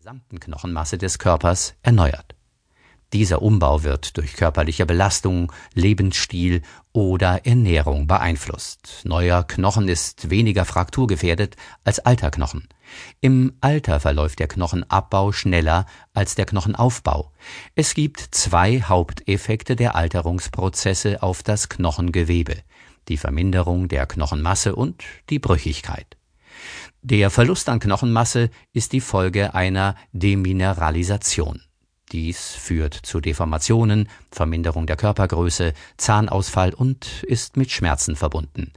gesamten Knochenmasse des Körpers erneuert. Dieser Umbau wird durch körperliche Belastung, Lebensstil oder Ernährung beeinflusst. Neuer Knochen ist weniger frakturgefährdet als alter Knochen. Im Alter verläuft der Knochenabbau schneller als der Knochenaufbau. Es gibt zwei Haupteffekte der Alterungsprozesse auf das Knochengewebe, die Verminderung der Knochenmasse und die Brüchigkeit. Der Verlust an Knochenmasse ist die Folge einer Demineralisation. Dies führt zu Deformationen, Verminderung der Körpergröße, Zahnausfall und ist mit Schmerzen verbunden.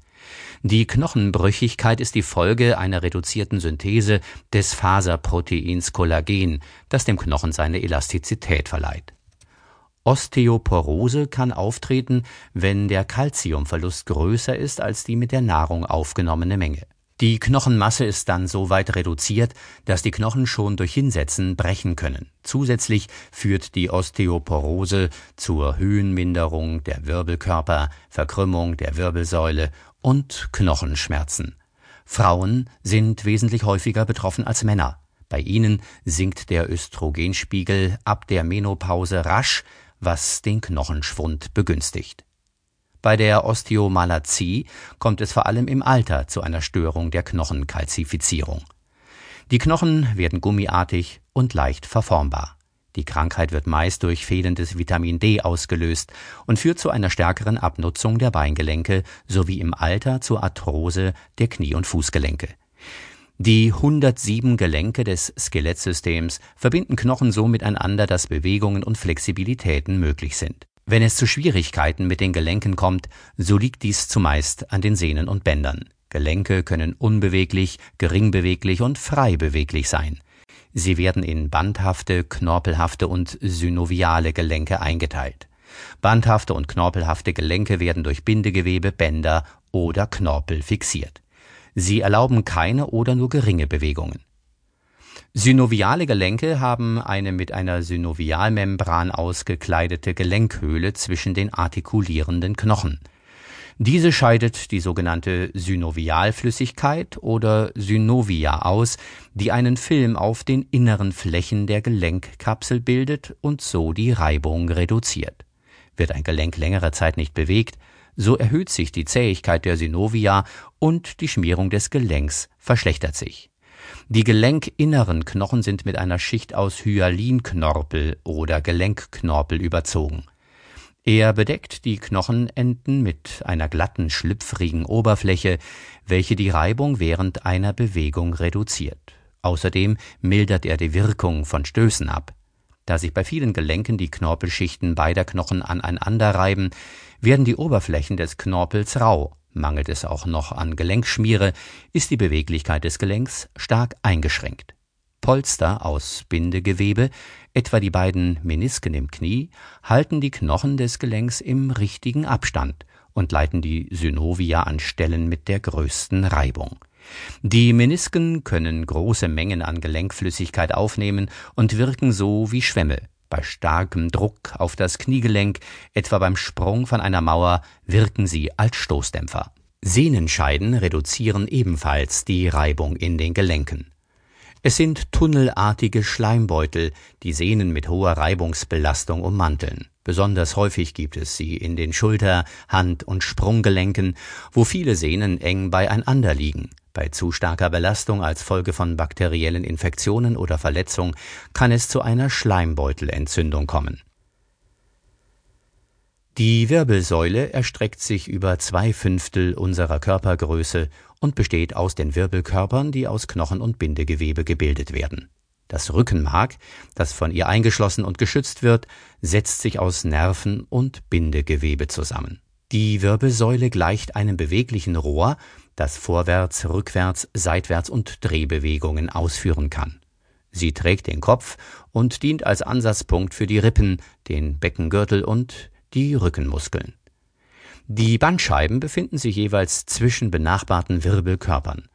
Die Knochenbrüchigkeit ist die Folge einer reduzierten Synthese des Faserproteins Kollagen, das dem Knochen seine Elastizität verleiht. Osteoporose kann auftreten, wenn der Kalziumverlust größer ist als die mit der Nahrung aufgenommene Menge. Die Knochenmasse ist dann so weit reduziert, dass die Knochen schon durch Hinsetzen brechen können. Zusätzlich führt die Osteoporose zur Höhenminderung der Wirbelkörper, Verkrümmung der Wirbelsäule und Knochenschmerzen. Frauen sind wesentlich häufiger betroffen als Männer. Bei ihnen sinkt der Östrogenspiegel ab der Menopause rasch, was den Knochenschwund begünstigt. Bei der Osteomalazie kommt es vor allem im Alter zu einer Störung der Knochenkalzifizierung. Die Knochen werden gummiartig und leicht verformbar. Die Krankheit wird meist durch fehlendes Vitamin D ausgelöst und führt zu einer stärkeren Abnutzung der Beingelenke sowie im Alter zur Arthrose der Knie- und Fußgelenke. Die 107 Gelenke des Skelettsystems verbinden Knochen so miteinander, dass Bewegungen und Flexibilitäten möglich sind. Wenn es zu Schwierigkeiten mit den Gelenken kommt, so liegt dies zumeist an den Sehnen und Bändern. Gelenke können unbeweglich, geringbeweglich und frei beweglich sein. Sie werden in bandhafte, knorpelhafte und synoviale Gelenke eingeteilt. Bandhafte und knorpelhafte Gelenke werden durch Bindegewebe, Bänder oder Knorpel fixiert. Sie erlauben keine oder nur geringe Bewegungen. Synoviale Gelenke haben eine mit einer Synovialmembran ausgekleidete Gelenkhöhle zwischen den artikulierenden Knochen. Diese scheidet die sogenannte Synovialflüssigkeit oder Synovia aus, die einen Film auf den inneren Flächen der Gelenkkapsel bildet und so die Reibung reduziert. Wird ein Gelenk längere Zeit nicht bewegt, so erhöht sich die Zähigkeit der Synovia und die Schmierung des Gelenks verschlechtert sich. Die gelenkinneren Knochen sind mit einer Schicht aus Hyalinknorpel oder Gelenkknorpel überzogen. Er bedeckt die Knochenenden mit einer glatten, schlüpfrigen Oberfläche, welche die Reibung während einer Bewegung reduziert. Außerdem mildert er die Wirkung von Stößen ab. Da sich bei vielen Gelenken die Knorpelschichten beider Knochen aneinander reiben, werden die Oberflächen des Knorpels rau. Mangelt es auch noch an Gelenkschmiere, ist die Beweglichkeit des Gelenks stark eingeschränkt. Polster aus Bindegewebe, etwa die beiden Menisken im Knie, halten die Knochen des Gelenks im richtigen Abstand und leiten die Synovia an Stellen mit der größten Reibung. Die Menisken können große Mengen an Gelenkflüssigkeit aufnehmen und wirken so wie Schwämme. Bei starkem Druck auf das Kniegelenk, etwa beim Sprung von einer Mauer, wirken sie als Stoßdämpfer. Sehnenscheiden reduzieren ebenfalls die Reibung in den Gelenken. Es sind tunnelartige Schleimbeutel, die Sehnen mit hoher Reibungsbelastung ummanteln. Besonders häufig gibt es sie in den Schulter-, Hand- und Sprunggelenken, wo viele Sehnen eng beieinander liegen. Bei zu starker Belastung als Folge von bakteriellen Infektionen oder Verletzung kann es zu einer Schleimbeutelentzündung kommen. Die Wirbelsäule erstreckt sich über zwei Fünftel unserer Körpergröße und besteht aus den Wirbelkörpern, die aus Knochen und Bindegewebe gebildet werden. Das Rückenmark, das von ihr eingeschlossen und geschützt wird, setzt sich aus Nerven und Bindegewebe zusammen. Die Wirbelsäule gleicht einem beweglichen Rohr, das vorwärts, rückwärts, seitwärts und Drehbewegungen ausführen kann. Sie trägt den Kopf und dient als Ansatzpunkt für die Rippen, den Beckengürtel und die Rückenmuskeln. Die Bandscheiben befinden sich jeweils zwischen benachbarten Wirbelkörpern.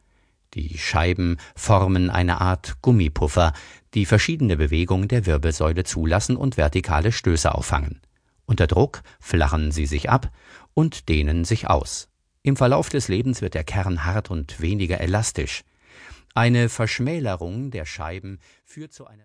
Die Scheiben formen eine Art Gummipuffer, die verschiedene Bewegungen der Wirbelsäule zulassen und vertikale Stöße auffangen. Unter Druck flachen sie sich ab und dehnen sich aus. Im Verlauf des Lebens wird der Kern hart und weniger elastisch. Eine Verschmälerung der Scheiben führt zu einer